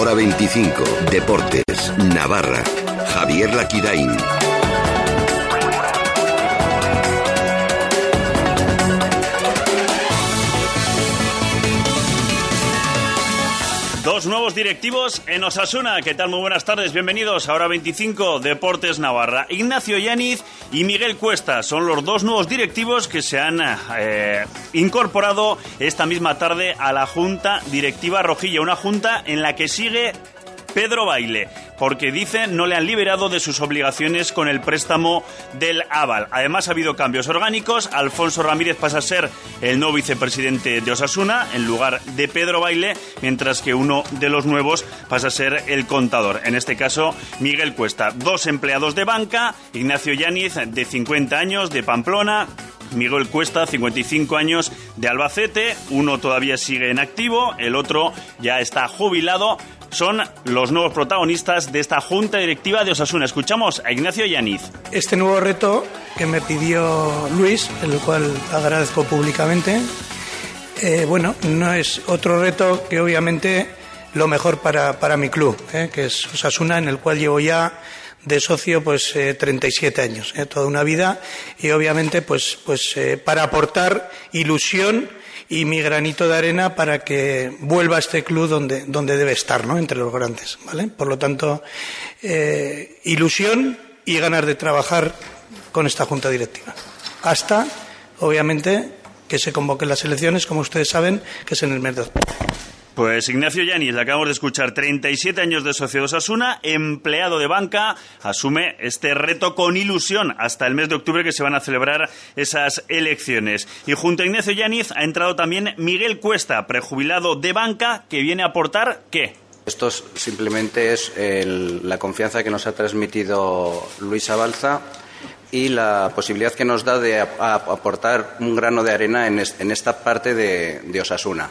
Hora 25. Deportes. Navarra. Javier Laquirain. Dos nuevos directivos en Osasuna. ¿Qué tal? Muy buenas tardes. Bienvenidos a Hora 25 Deportes Navarra. Ignacio Yáñez y Miguel Cuesta son los dos nuevos directivos que se han eh, incorporado esta misma tarde a la Junta Directiva Rojilla. Una junta en la que sigue Pedro Baile, porque dice no le han liberado de sus obligaciones con el préstamo del Aval. Además ha habido cambios orgánicos. Alfonso Ramírez pasa a ser el nuevo vicepresidente de Osasuna en lugar de Pedro Baile, mientras que uno de los nuevos pasa a ser el contador. En este caso, Miguel Cuesta. Dos empleados de banca, Ignacio Yáñez, de 50 años, de Pamplona, Miguel Cuesta, 55 años, de Albacete. Uno todavía sigue en activo, el otro ya está jubilado. Son los nuevos protagonistas de esta junta directiva de Osasuna. Escuchamos a Ignacio Yaniz. Este nuevo reto que me pidió Luis, el cual agradezco públicamente, eh, bueno, no es otro reto que obviamente lo mejor para, para mi club, eh, que es Osasuna, en el cual llevo ya de socio pues eh, 37 años, eh, toda una vida y obviamente pues pues para aportar ilusión y mi granito de arena para que vuelva a este club donde donde debe estar, ¿no? Entre los grandes, ¿vale? Por lo tanto, eh, ilusión y ganas de trabajar con esta junta directiva. Hasta obviamente que se convoquen las elecciones, como ustedes saben, que es en el mes de octubre. Pues Ignacio Yanis, le acabamos de escuchar, 37 años de socio de Osasuna, empleado de banca, asume este reto con ilusión hasta el mes de octubre que se van a celebrar esas elecciones. Y junto a Ignacio Yanis ha entrado también Miguel Cuesta, prejubilado de banca, que viene a aportar ¿qué? Esto simplemente es la confianza que nos ha transmitido Luis Abalza y la posibilidad que nos da de aportar un grano de arena en, es, en esta parte de Osasuna.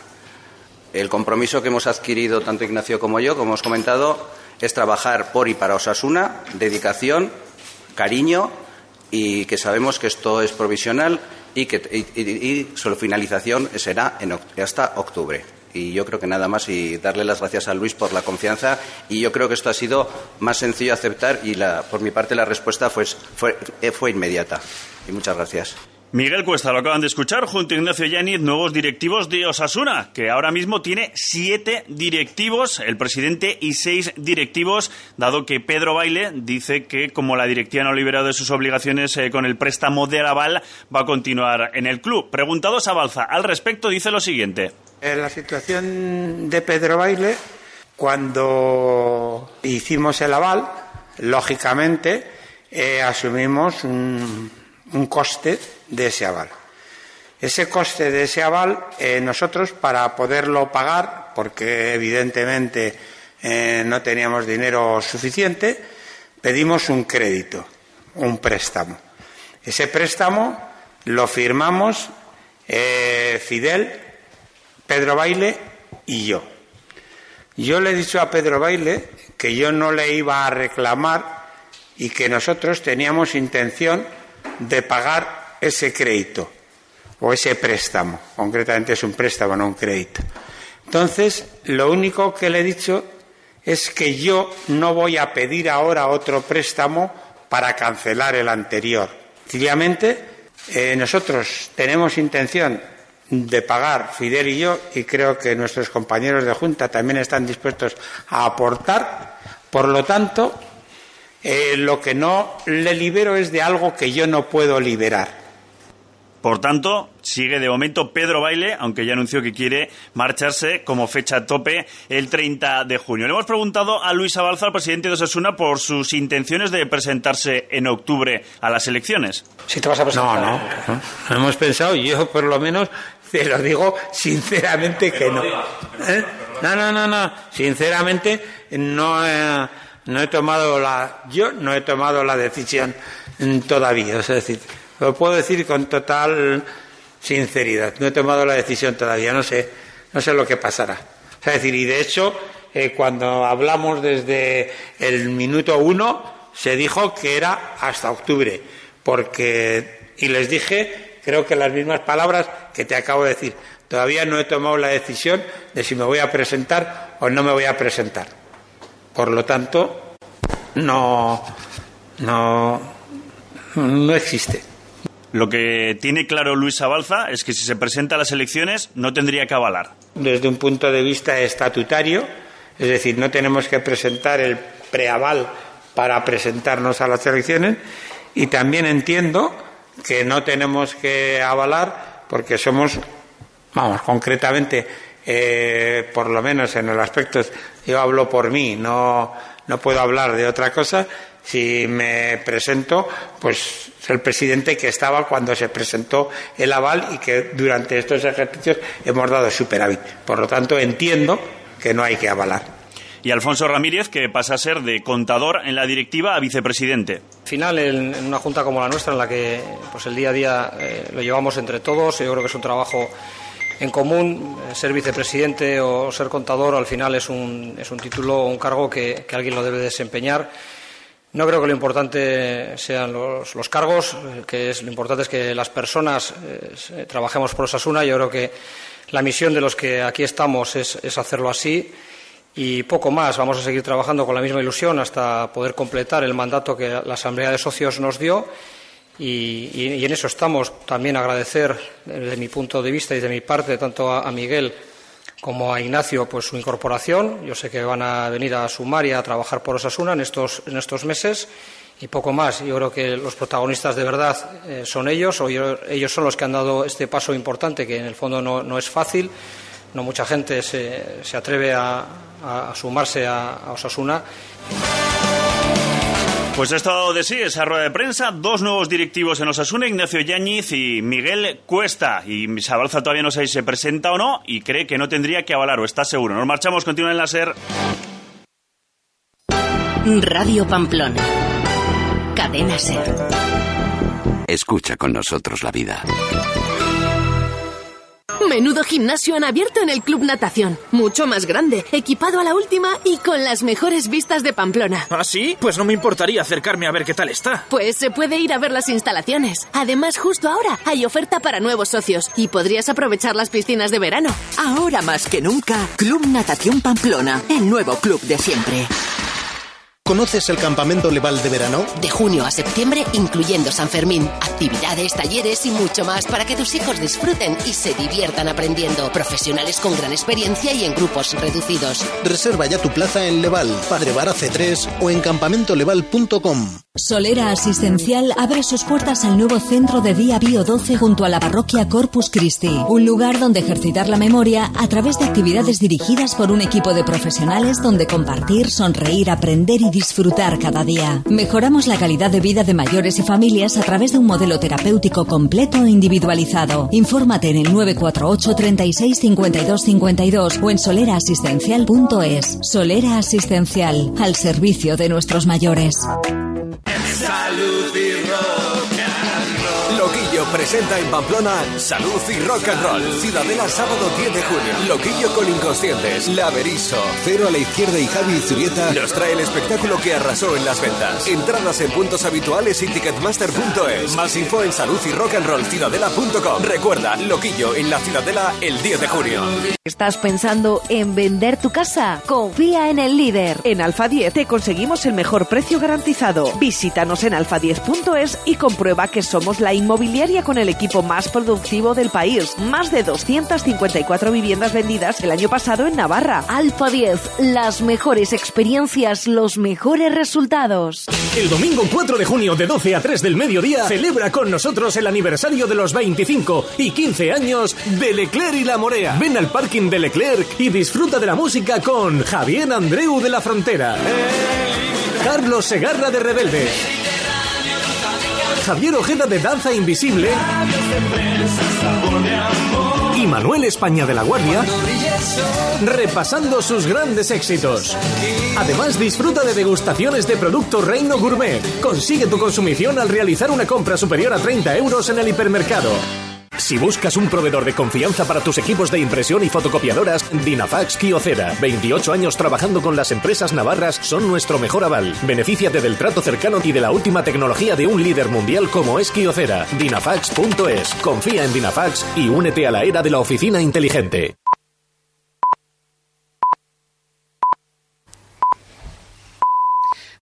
El compromiso que hemos adquirido tanto Ignacio como yo, como hemos comentado, es trabajar por y para Osasuna, dedicación, cariño y que sabemos que esto es provisional y que su finalización será hasta octubre. Y yo creo que nada más y darle las gracias a Luis por la confianza y yo creo que esto ha sido más sencillo aceptar y por mi parte la respuesta fue, fue, fue inmediata. Y muchas gracias. Miguel Cuesta, lo acaban de escuchar, junto a Ignacio Yáñez, nuevos directivos de Osasuna, que ahora mismo tiene siete directivos, el presidente y seis directivos, dado que Pedro Baile dice que como la directiva no ha liberado de sus obligaciones eh, con el préstamo de Aval, va a continuar en el club. Preguntados a Balza al respecto, dice lo siguiente. En la situación de Pedro Baile, cuando hicimos el aval, lógicamente eh, asumimos un, un coste de ese aval. Ese coste de ese aval, eh, nosotros para poderlo pagar, porque evidentemente eh, no teníamos dinero suficiente, pedimos un crédito, un préstamo. Ese préstamo lo firmamos eh, Fidel, Pedro Baile y yo. Yo le he dicho a Pedro Baile que yo no le iba a reclamar y que nosotros teníamos intención de pagar ese crédito o ese préstamo. Concretamente es un préstamo, no un crédito. Entonces, lo único que le he dicho es que yo no voy a pedir ahora otro préstamo para cancelar el anterior. Sencillamente, eh, nosotros tenemos intención de pagar Fidel y yo, y creo que nuestros compañeros de Junta también están dispuestos a aportar. Por lo tanto, eh, lo que no le libero es de algo que yo no puedo liberar. Por tanto, sigue de momento Pedro Baile, aunque ya anunció que quiere marcharse como fecha tope el 30 de junio. Le hemos preguntado a Luis Abalza, el presidente de Osasuna, por sus intenciones de presentarse en octubre a las elecciones. Si te vas a presentar. No, no. no. no hemos pensado, yo por lo menos te lo digo sinceramente que no. ¿Eh? No, no, no, no. Sinceramente no he, no he tomado la. Yo no he tomado la decisión todavía. Es decir, lo puedo decir con total sinceridad. No he tomado la decisión todavía, no sé, no sé lo que pasará. Es decir, y de hecho, eh, cuando hablamos desde el minuto uno, se dijo que era hasta octubre, porque, y les dije, creo que las mismas palabras que te acabo de decir, Todavía no he tomado la decisión de si me voy a presentar o no me voy a presentar. Por lo tanto, no, no, no existe. Lo que tiene claro Luis Abalza es que si se presenta a las elecciones no tendría que avalar. Desde un punto de vista estatutario, es decir, no tenemos que presentar el preaval para presentarnos a las elecciones y también entiendo que no tenemos que avalar porque somos, vamos, concretamente, eh, por lo menos en el aspecto, yo hablo por mí, no, no puedo hablar de otra cosa, si me presento, pues el presidente que estaba cuando se presentó el aval y que durante estos ejercicios hemos dado superávit. Por lo tanto, entiendo que no hay que avalar. Y Alfonso Ramírez, que pasa a ser de contador en la directiva a vicepresidente. Al final, en, una junta como la nuestra, en la que pues el día a día eh, lo llevamos entre todos, yo creo que es un trabajo en común. Ser vicepresidente o ser contador, al final es un, es un título o un cargo que, que alguien lo debe desempeñar no creo que lo importante sean los, cargos, eh, que es lo importante es que las personas eh, trabajemos por Osasuna. Yo creo que la misión de los que aquí estamos es, hacerlo así y poco más. Vamos a seguir trabajando con la misma ilusión hasta poder completar el mandato que la Asamblea de Socios nos dio. Y, en eso estamos. También agradecer, desde mi punto de vista y de mi parte, tanto a Miguel como a Ignacio pues su incorporación. Yo sé que van a venir a sumar y a trabajar por Osasuna en estos, en estos meses y poco más. Yo creo que los protagonistas de verdad eh, son ellos, o ellos son los que han dado este paso importante, que en el fondo no, no es fácil. No mucha gente se, se atreve a, a, sumarse a, a Osasuna. Pues ha estado de sí esa rueda de prensa, dos nuevos directivos en Osasuna, Ignacio Yáñez y Miguel Cuesta. Y Sabalza todavía no sabe si se presenta o no y cree que no tendría que avalar, o está seguro. Nos marchamos, continúa en la SER. Radio Pamplona. Cadena SER. Escucha con nosotros la vida. Menudo gimnasio han abierto en el Club Natación. Mucho más grande, equipado a la última y con las mejores vistas de Pamplona. ¿Ah, sí? Pues no me importaría acercarme a ver qué tal está. Pues se puede ir a ver las instalaciones. Además, justo ahora hay oferta para nuevos socios y podrías aprovechar las piscinas de verano. Ahora más que nunca, Club Natación Pamplona, el nuevo club de siempre. ¿Conoces el campamento Leval de verano? De junio a septiembre, incluyendo San Fermín. Actividades, talleres y mucho más para que tus hijos disfruten y se diviertan aprendiendo. Profesionales con gran experiencia y en grupos reducidos. Reserva ya tu plaza en Leval, Padre Vara C3 o en campamentoleval.com. Solera Asistencial abre sus puertas al nuevo centro de día Bio 12 junto a la parroquia Corpus Christi. Un lugar donde ejercitar la memoria a través de actividades dirigidas por un equipo de profesionales donde compartir, sonreír, aprender y disfrutar cada día. Mejoramos la calidad de vida de mayores y familias a través de un modelo terapéutico completo e individualizado. Infórmate en el 948 36 52 52 o en soleraasistencial.es. Solera Asistencial, al servicio de nuestros mayores. Presenta en Pamplona Salud y Rock and Roll. Ciudadela, sábado 10 de junio. Loquillo con Inconscientes. Laberizo. Cero a la izquierda y Javi Zurieta nos trae el espectáculo que arrasó en las ventas. Entradas en puntos habituales y ticketmaster.es. Más info en salud y rock and roll ciudadela.com. Recuerda, Loquillo en la Ciudadela el 10 de junio. ¿Estás pensando en vender tu casa? Confía en el líder. En Alfa 10 te conseguimos el mejor precio garantizado. Visítanos en alfa10.es y comprueba que somos la inmobiliaria con el equipo más productivo del país. Más de 254 viviendas vendidas el año pasado en Navarra. Alfa 10, las mejores experiencias, los mejores resultados. El domingo 4 de junio de 12 a 3 del mediodía celebra con nosotros el aniversario de los 25 y 15 años de Leclerc y La Morea. Ven al parking de Leclerc y disfruta de la música con Javier Andreu de la Frontera. Carlos Segarra de Rebelde. Javier Ojeda de Danza Invisible y Manuel España de la Guardia repasando sus grandes éxitos. Además disfruta de degustaciones de productos Reino Gourmet. Consigue tu consumición al realizar una compra superior a 30 euros en el hipermercado. Si buscas un proveedor de confianza para tus equipos de impresión y fotocopiadoras, Dinafax Kiocera. 28 años trabajando con las empresas navarras son nuestro mejor aval. Benefíciate del trato cercano y de la última tecnología de un líder mundial como es Kiocera. Dinafax.es. Confía en Dinafax y únete a la era de la oficina inteligente.